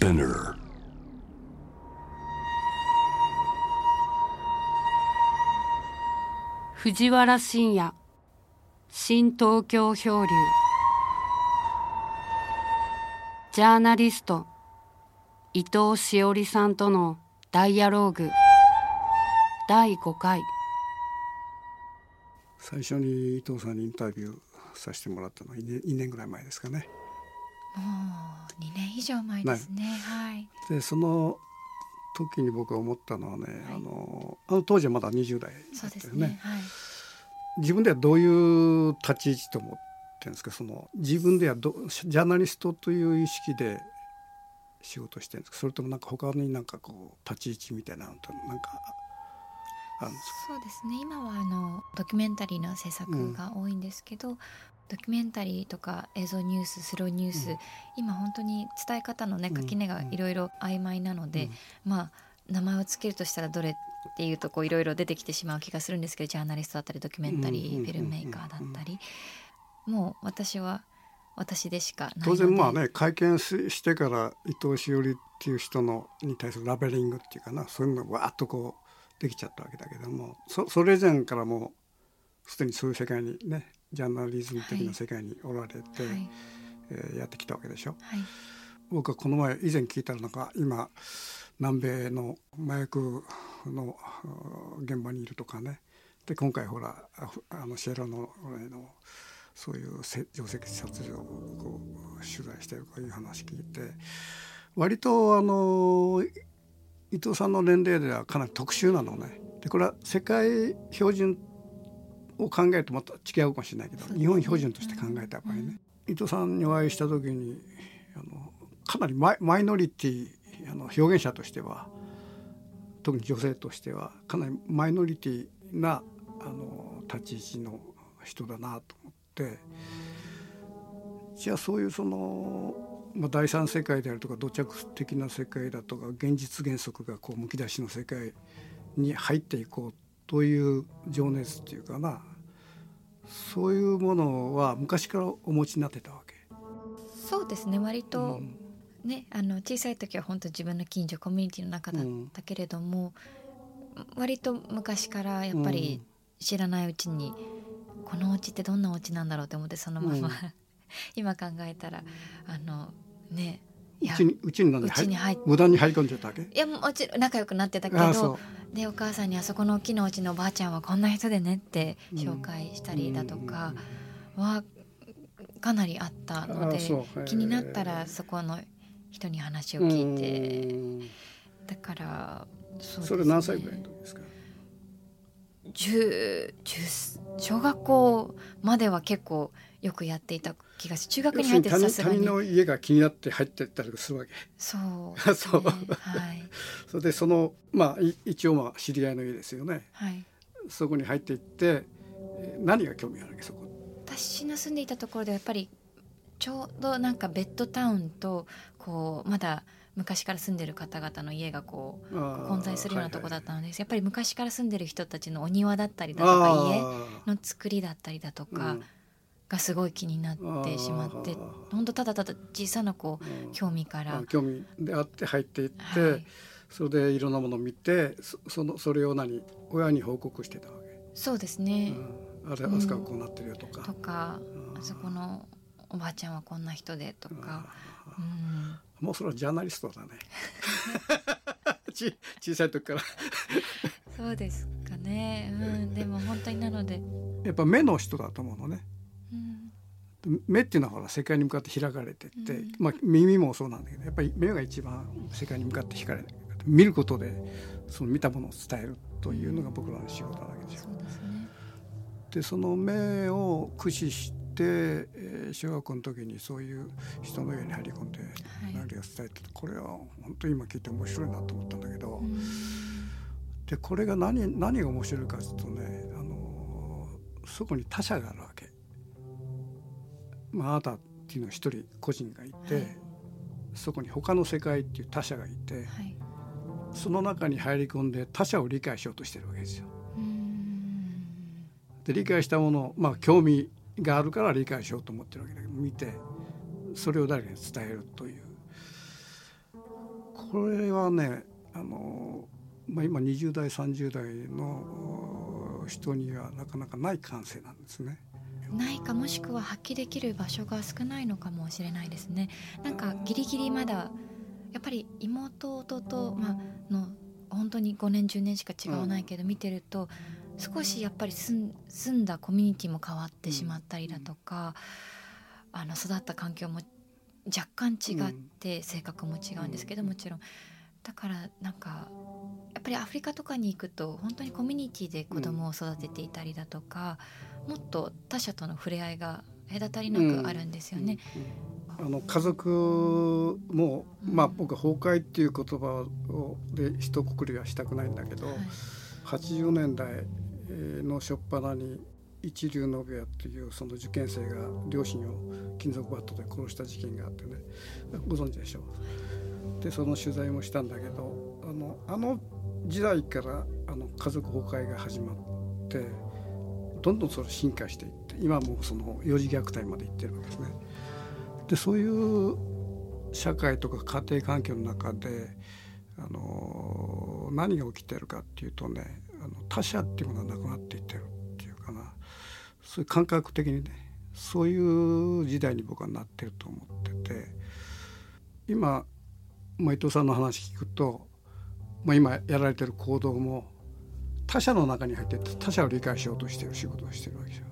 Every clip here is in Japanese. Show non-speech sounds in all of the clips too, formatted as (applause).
Spinner. 藤原信也新東京漂流ジャーナリスト伊藤詩織さんとのダイアローグ第5回最初に伊藤さんにインタビューさせてもらったのは 2, 2年ぐらい前ですかね。もう2年以上前ですね。はい。でその時に僕が思ったのはね、あのあの当時はまだ20代だそうですったよねね。はい。自分ではどういう立ち位置と思ってるんですか？その自分ではどジャーナリストという意識で仕事してるんですか？それともなんか他になんかこう立ち位置みたいなのとなんかあるんですか？そうですね。今はあのドキュメンタリーの制作が多いんですけど、ドキュメンタリーとか映像ニュース、スローニュース、うん。今本当に伝え方のねうん。垣根がいろいろ曖昧なので、まあ名前をつけるとしたらどれっていうとこういろいろ出てきてしまう気がするんですけど、ジャーナリストだったりドキュメンタリー、うんフィルムメーカーだったり、もう私は私でしか。当然まあね会見ししてから伊藤詩織っていう人のに対するラベリングっていうかなそういうのがわーっとこうできちゃったわけだけどもそそれ以前からもうすでにそういう世界にねジャーナリズム的な世界におられて、はいえーやってきたわけでしょ？はい僕はこの前以前聞いたらなんか今南米の麻薬の現場にいるとかねで今回ほらあのシェラノのそういうせ定石殺人をこう取材してるとかいう話聞いて割とあの伊藤さんの年齢ではかなり特殊なのね。でこれは世界標準を考えるとまた違うかもしれないけど、日本標準として考えた場合ね、うん。伊藤さんにお会いした時にあのかなりマイマイノリティあの表現者としては特に女性としてはかなりマイノリティなあの立ち位置の人だなと思ってじゃあそういうその、まあ、第三世界であるとか土着的な世界だとか現実原則がこうむき出しの世界に入っていこうという情熱っていうかなそういうものは昔からお持ちになってたわけ。そうですね。割と、うんね、あの小さい時は本当自分の近所コミュニティの中だったけれども、割と昔からやっぱり知らないうちに、このお家ってどんなお家なんだろうと思ってそのまま、うん。(laughs) 今考えたらあのねいうやちにうちになんで無駄に入り込んじゃったわけ？いやもちろん仲良くなってたけどでお母さんにあそこの大きなお家のおばあちゃんはこんな人でねってうん。紹介したりだとかはかなりあったので気になったらそこの人に話をうん聞いて。うん。だからそね。それ何歳ぐらいの時ですか？10 10小学校までは結構よくやっていた気がし中学に入って要するに他人他人さすがにの家が気になって入ってったりするわけ？そう (laughs) あそう。はいそれでそのまあい一応まあ知り合いの家ですよね。はい。そこに入っていってえー何が興味あるわけ？そこ。私の住んでいたところではやっぱりちょうどなんかベッドタウンとこうまだ昔から住んでる方々の家がこう混在するようなとこだったので、やっぱり昔から住んでる人たちのお庭だったりだとか家の作りだったりだとかがすごい気になってしまって、本当ただただ小さなこう興味から、興味であって入っていって、はいそれでいろんなものを見てそそのそれを何親に報告してたわけ、そうですね、うん、あれうん。あそこはこうなってるよとか、とかうん。あそこのおばあちゃんはこんな人でとか、うん、もうそれはジャーナリストだね。(laughs) ち小さい時から。そうですかね、うん、でも本当になので、やっぱ目の人だと思うのね。うん、目っていうのはほら世界に向かって開かれてって、うん。まあ、耳もそうなんだけどやっぱり目が一番世界に向かって開かれて見ることでその見たものを伝えるというのが僕らの仕事なわけですよ。でその目を駆使して、えー小学校の時にそういう人の家に入り込んでい何を伝えてこれは本当に今聞いて面白いなと思ったんだけど、うん。でこれが何何が面白いかというとねあのそこに他者があるわけ。まあ、あなたっていうのは一人個人がいて、はい。そこに他の世界っていう他者がいてはいその中に入り込んで他者を理解しようとしてるわけですよ。うんで理解したものまあ興味があるから理解しようと思ってるわけだけど見てそれを誰かに伝えるというこれはねあの、まあ、今20代30代の人にはなかなかない感性なんですね。ないかもしくは発揮できる場所が少ないのかもしれないですね。なんかギリギリまだやっぱり妹弟、まあの本当に5年10年しか違わないけど見てると少しやっぱり住んだコミュニティも変わってしまったりだとか、あの育った環境も若干違って性格も違うんですけどもちろん。だからなんかやっぱりアフリカとかに行くと本当にコミュニティで子供を育てていたりだとか、もっと他者との触れ合いが隔たりなくあるんですよね。あの家族も、まあ僕は崩壊っていう言葉をで一括りはしたくないんだけど、はい、80年代の初っ端に一流の部屋っていうその受験生が両親を金属バットで殺した事件があってねご存知でしょう？でその取材もしたんだけどあのあの時代からあの家族崩壊が始まってどんどんそれ進化していって今もその幼児虐待までいってるわけですね。でそういう社会とか家庭環境の中であの何が起きてるかっていうとねあの他者っていうものはなくなっていってるっていうかなそういう感覚的にねそういう時代に僕はなってると思ってて今、まあ、伊藤さんの話聞くと、まあ、今やられてる行動も他者の中に入って他者を理解しようとしてる仕事をしてるわけですよ。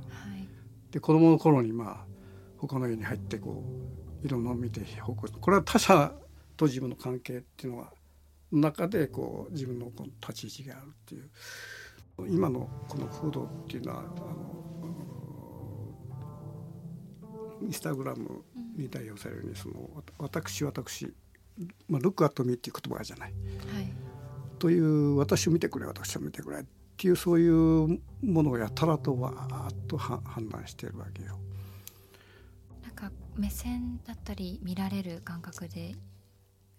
はい、で子供の頃にまあ他の家に入ってこういろんなのを見てこれは他者と自分の関係っていうのは中でこう自分のこの立ち位置があるっていう。今のこの風土っていうのはあのインスタグラムに代表されるようにその私私、まあ、ルックアットミーっていう言葉じゃない。はい。という私を見てくれ私を見てくれ。っていうそういうものをやたらとわーっと判断しているわけよ。なんか目線だったり見られる感覚で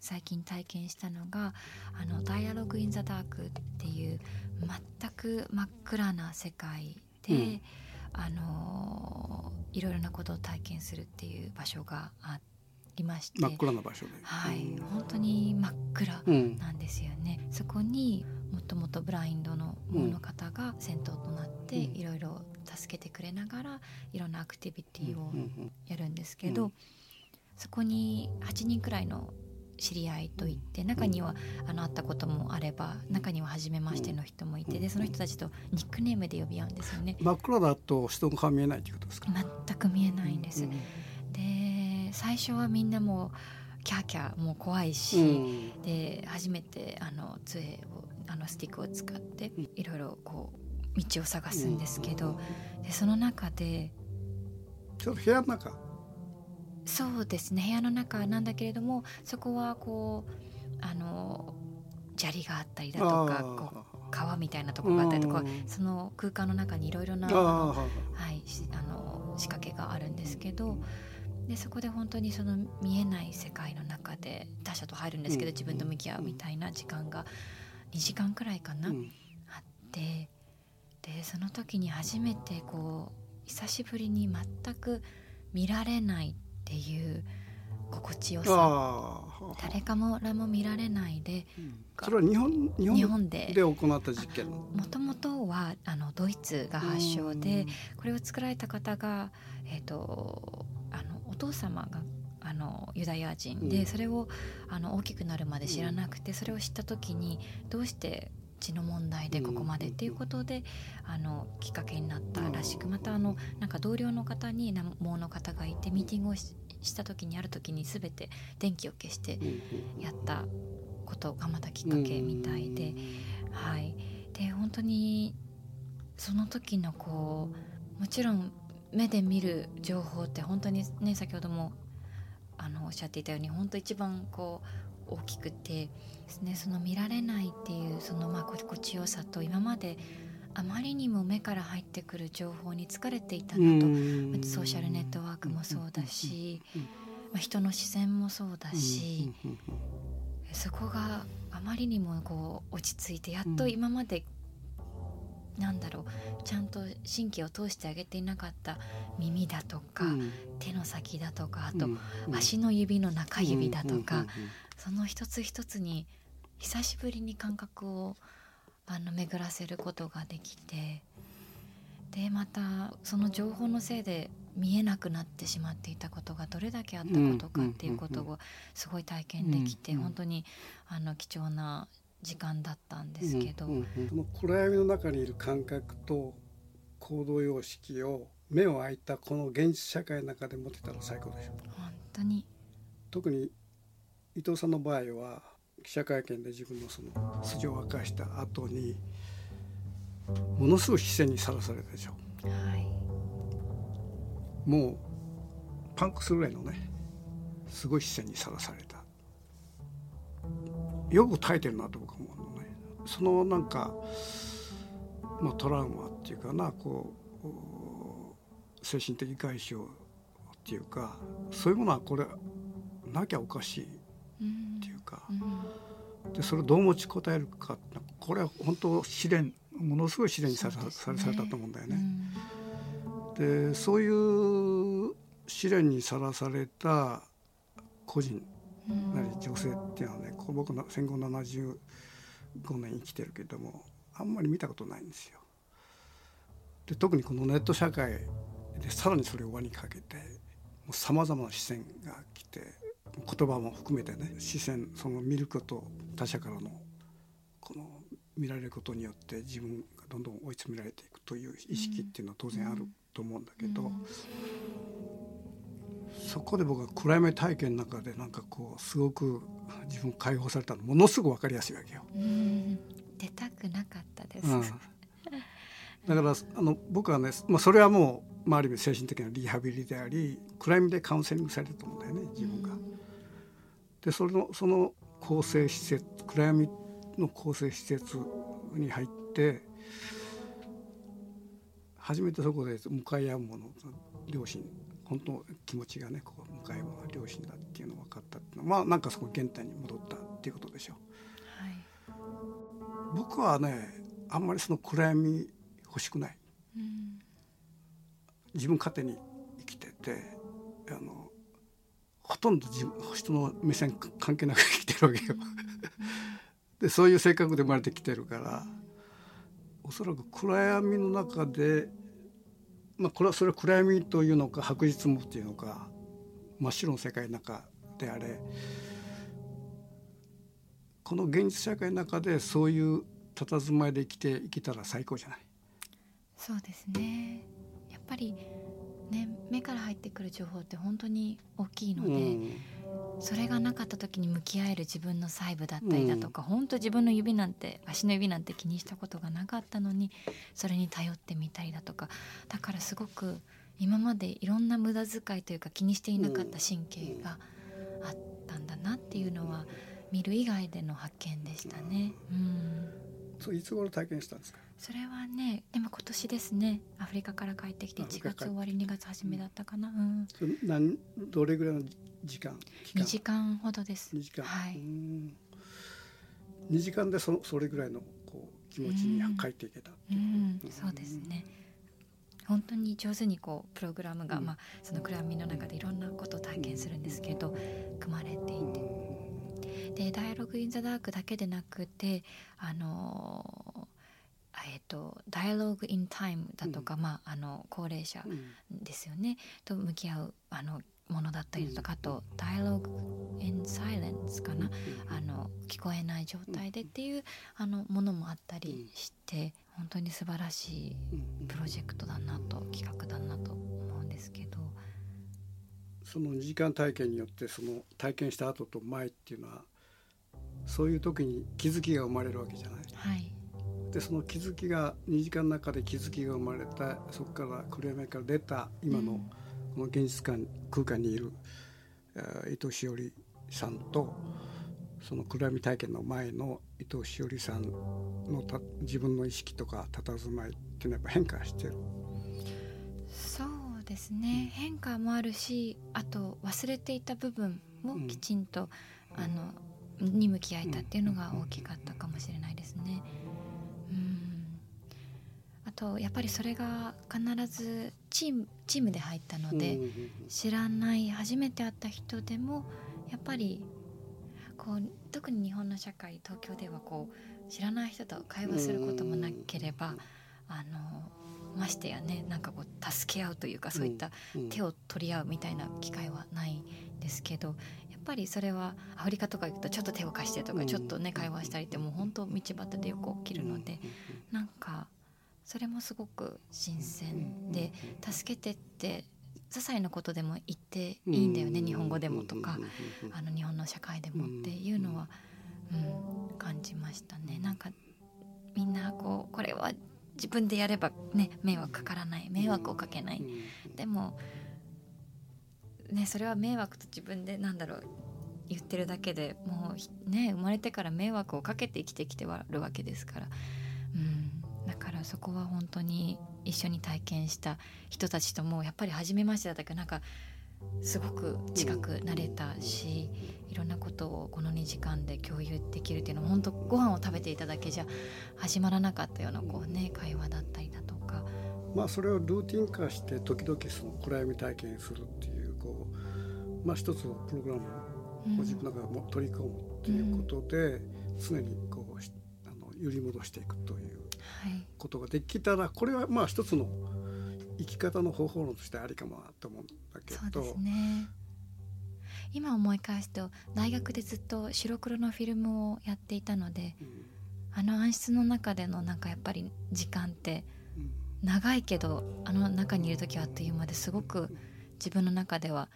最近体験したのが「あのダイアログ・イン・ザ・ダーク」っていう全く真っ暗な世界で、うん、あのいろいろなことを体験するっていう場所があって。りまして。真っ暗な場所で、はい、うん、本当に真っ暗なんですよね、うん、そこにもともとブラインドのもの方が先頭となっていろいろ助けてくれながらいろんなアクティビティをやるんですけど、そこに8人くらいの知り合いといって中にはあの会ったこともあれば中には初めましての人もいてでその人たちとニックネームで呼び合うんですよね。真っ暗だと人の顔見えないということですか？全く見えないんです、で最初はみんなもキャーキャーもう怖いし、うん、で初めてあの杖をあのスティックを使っていろいろこう道を探すんですけど、でその中でちょっと部屋の中？そうですね部屋の中なんだけれどもそこはこうあの砂利があったりだとかこう川みたいなところがあったりとか、その空間の中にいろいろなあの、はい、あの仕掛けがあるんですけど。でそこで本当にその見えない世界の中で他者と入るんですけど、自分と向き合うみたいな時間が2時間くらいかな、あって。でその時に初めてこう久しぶりに全く見られないっていう心地よさ。誰かもらも見られないで、うん、それは日本日本でで。行った実験？もともとはあのドイツが発祥でこれを作られた方が、えーと父様があのユダヤ人で、それをあの大きくなるまで知らなくて、それを知った時にどうして血の問題でここまでっていうことで、あのきっかけになったらしくまたあのなんか同僚の方にもの方がいてミーティングをした時にある時に全て電気を消してやったことがまたきっかけみたいで、はい、で本当にその時のこうもちろん目で見る情報って本当にね先ほどもあのおっしゃっていたように本当一番こう大きくてですねその見られないっていうそのまあ心地よさと今まであまりにも目から入ってくる情報に疲れていたなとソーシャルネットワークもそうだし、まあ、人の視線もそうだしそこがあまりにもこう落ち着いてやっと今までなんだろうちゃんと神経を通してあげていなかった耳だとか、うん、手の先だとかあと、うん、足の指の中指だとか、その一つ一つに久しぶりに感覚をあの巡らせることができてでまたその情報のせいで見えなくなってしまっていたことがどれだけあったことかっていうことをすごい体験できて、本当にあの貴重な時間だったんですけど、うんうん暗闇の中にいる感覚と行動様式を目を開いたこの現実社会の中で持てたら最高でしょ本当に。特に伊藤さんの場合は記者会見で自分のその素性を明かした後にものすごい視線にさらされたでしょ、はい、もうパンクするぐらいのねすごい視線にさらされたよく耐えてるなと僕は思うのね。そのなんか、まあ、トラウマっていうかなこう精神的外傷っていうかそういうものはこれなきゃおかしいっていうか、でそれをどう持ちこたえるかこれは本当試練ものすごい試練にささされたと思うんだよね。でそういう試練にさらされた個人女性っていうのはねこ僕の戦後75年生きてるけどもあんまり見たことないんですよ。で特にこのネット社会でさらにそれを輪にかけてさまざまな視線が来て言葉も含めてね視線その見ること他者からのこの見られることによって自分がどんどん追い詰められていくという意識っていうのは当然あると思うんだけど、そこで僕は暗闇体験の中でなんかこうすごく自分解放されたの。ものすごく分かりやすいわけよ。出たくなかったです、うん、だからあの僕はね、まあ、それはもう、まあ、ある意味精神的なリハビリであり暗闇でカウンセリングされると思うんだよね自分が。でそのその構成施設暗闇の構成施設に入って初めてそこで向かい合うもの両親本当気持ちがねこう向かい合うのが両親だっていうのが分かったっていうのはまあなんかそこ原点に戻ったっていうことでしょう。はい、僕はねあんまりその暗闇欲しくない、うん、自分勝手に生きててあのほとんど自分人の目線関係なく生きてるわけよ。(laughs) でそういう性格で生まれてきてるからおそらく暗闇の中でまあこれはそれは暗闇というのか白日夢っていうのか真っ白の世界の中であれこの現実社会の中でそういう佇まいで生きて生きたら最高じゃない？そうですね。やっぱりね目から入ってくる情報って本当に大きいので、うん、それがなかった時に向き合える自分の細部だったりだとか、うん、本当自分の指なんて足の指なんて気にしたことがなかったのにそれに頼ってみたりだとかだからすごく今までいろんな無駄遣いというか気にしていなかった神経があったんだなっていうのは見る以外での発見でしたね。うん、いつ頃体験したんですか？それはねでも今年ですねアフリカから帰ってきて1月終わり2月初めだったかな、うん、何どれぐらいの時間？2時間ほどです。2時間。はい。2時間でそそれぐらいのこう気持ちに帰っていけたう。ん、そうですね。本当に上手にこうプログラムが、うん、まあ、その暗闇の中でいろんなことを体験するんですけど組まれていてで「ダイアログ・イン・ザ・ダーク」だけでなくてあのえーと、ダイアログ・イン・タイムだとか、うん、まあ、あの高齢者ですよね、うん、と向き合うあのものだったりとか、あと「ダイアログ・イン・サイレンス」かな、あの聞こえない状態でっていうあのものもあったりして本当に素晴らしいプロジェクトだなと企画だなと思うんですけど。その2時間体験によってその体験した後と前っていうのはそういう時に気づきが生まれるわけじゃない。はい。でその気づきが2時間の中で気づきが生まれたそこから暗闇から出た今のこの現実感空間にいる伊藤詩織さんとその暗闇体験の前の伊藤詩織さんのた自分の意識とか佇まいっていうのはやっぱ変化してる。そうですね、変化もあるしあと忘れていた部分もきちんと、うん、あのに向き合えたっていうのが大きかったかもしれないですね。あとやっぱりそれが必ずチームチームで入ったので、知らない初めて会った人でもやっぱりこう特に日本の社会東京ではこう知らない人と会話することもなければあのましてやねなんかこう助け合うというかそういった手を取り合うみたいな機会はないんですけどぱりそれはアフリカとか行くとちょっと手を貸してとかちょっとね会話したりってもう本当道端でよく起きるのでなんかそれもすごく新鮮で助けてって些細なことでも言っていいんだよね日本語でもとかあの日本の社会でもっていうのは、うん、感じましたね。なんかみんなこうこれは自分でやればね迷惑かからない迷惑をかけない、でもねそれは迷惑と自分でなんだろう言ってるだけでもうね生まれてから迷惑をかけて生きてきてはるわけですから、うん、だからそこは本当に一緒に体験した人たちともやっぱり初めましてだったけどなんかすごく近くなれたしいろんなことをこの2時間で共有できるっていうのは本当ご飯を食べていただけじゃ始まらなかったようなこう、ね、会話だったりだとか。まあ、それをルーティン化して時々その暗闇体験するっていう、まあ、一つのプログラムを自分の中でも取り込むっていうことで、常にこうあの揺り戻していくということができたらこれはまあ一つの生き方の方法論としてありかもなと思うんだけど。そうですね。今思い返すと大学でずっと白黒のフィルムをやっていたので、うん、あの暗室の中でのなんかやっぱり時間って長いけどあの中にいる時はあっという間ですごく自分の中では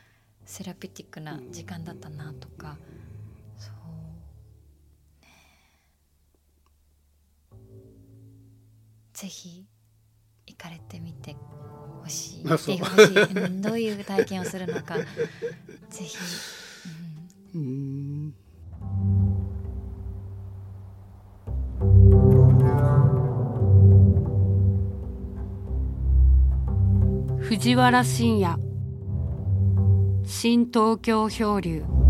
セラピティックな時間だったなとか、そう。ね。ぜひ行かれてみてほしい。しい。どういう体験をするのか。(laughs) ぜひ。うん、藤原信也新東京漂流。